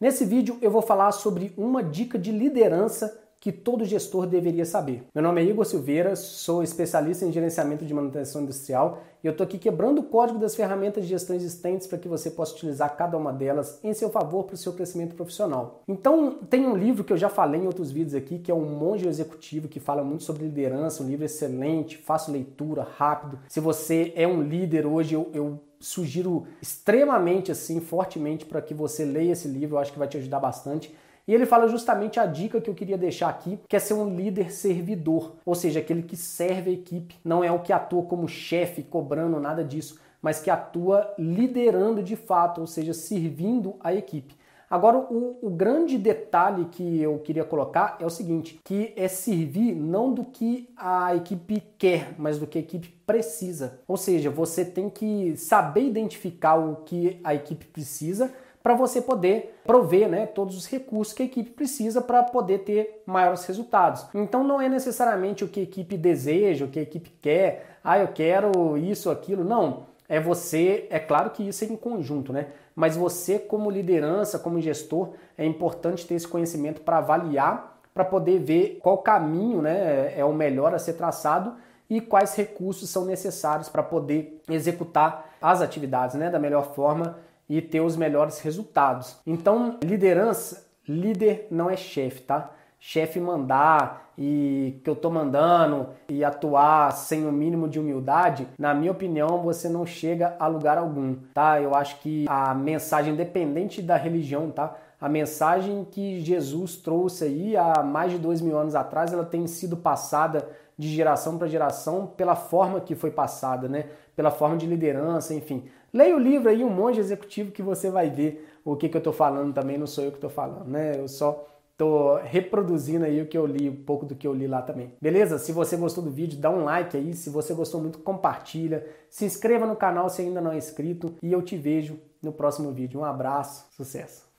Nesse vídeo eu vou falar sobre uma dica de liderança que todo gestor deveria saber. Meu nome é Igor Silveira, sou especialista em gerenciamento de manutenção industrial e eu estou aqui quebrando o código das ferramentas de gestão existentes para que você possa utilizar cada uma delas em seu favor para o seu crescimento profissional. Então, tem um livro que eu já falei em outros vídeos aqui, que é o Monge Executivo, que fala muito sobre liderança, um livro excelente, fácil leitura, rápido. Se você é um líder hoje, eu, eu sugiro extremamente, assim, fortemente para que você leia esse livro, eu acho que vai te ajudar bastante. E ele fala justamente a dica que eu queria deixar aqui, que é ser um líder servidor, ou seja, aquele que serve a equipe, não é o que atua como chefe, cobrando nada disso, mas que atua liderando de fato, ou seja, servindo a equipe. Agora, o, o, grande detalhe que eu queria colocar é o seguinte: que é servir não do que a equipe quer, mas do que a equipe precisa. Ou seja, você tem que saber identificar o que a equipe precisa para você poder prover né, todos os recursos que a equipe precisa para poder ter maiores resultados. Então não é necessariamente o que a equipe deseja, o que a equipe quer, ah, eu quero isso, aquilo. Não. É você, é claro que isso é em conjunto, né? Mas você, como liderança, como gestor, é importante ter esse conhecimento para avaliar, para poder ver qual caminho né, é o melhor a ser traçado e quais recursos são necessários para poder executar as atividades né, da melhor forma e ter os melhores resultados. Então, liderança, líder não é chefe, tá? Chefe mandar e que eu tô mandando e atuar sem o mínimo de humildade, na minha opinião, você não chega a lugar algum, tá? Eu acho que a mensagem, independente da religião, tá? A mensagem que Jesus trouxe aí há mais de dois mil anos atrás, ela tem sido passada de geração para geração pela forma que foi passada, né? Pela forma de liderança, enfim. Leia o livro aí, Um Monge Executivo, que você vai ver o que, que eu estou falando também, não sou eu que estou falando, né? Eu só estou reproduzindo aí o que eu li, um pouco do que eu li lá também. Beleza? Se você gostou do vídeo, dá um like aí. Se você gostou muito, compartilha. Se inscreva no canal se ainda não é inscrito. E eu te vejo no próximo vídeo. Um abraço, sucesso!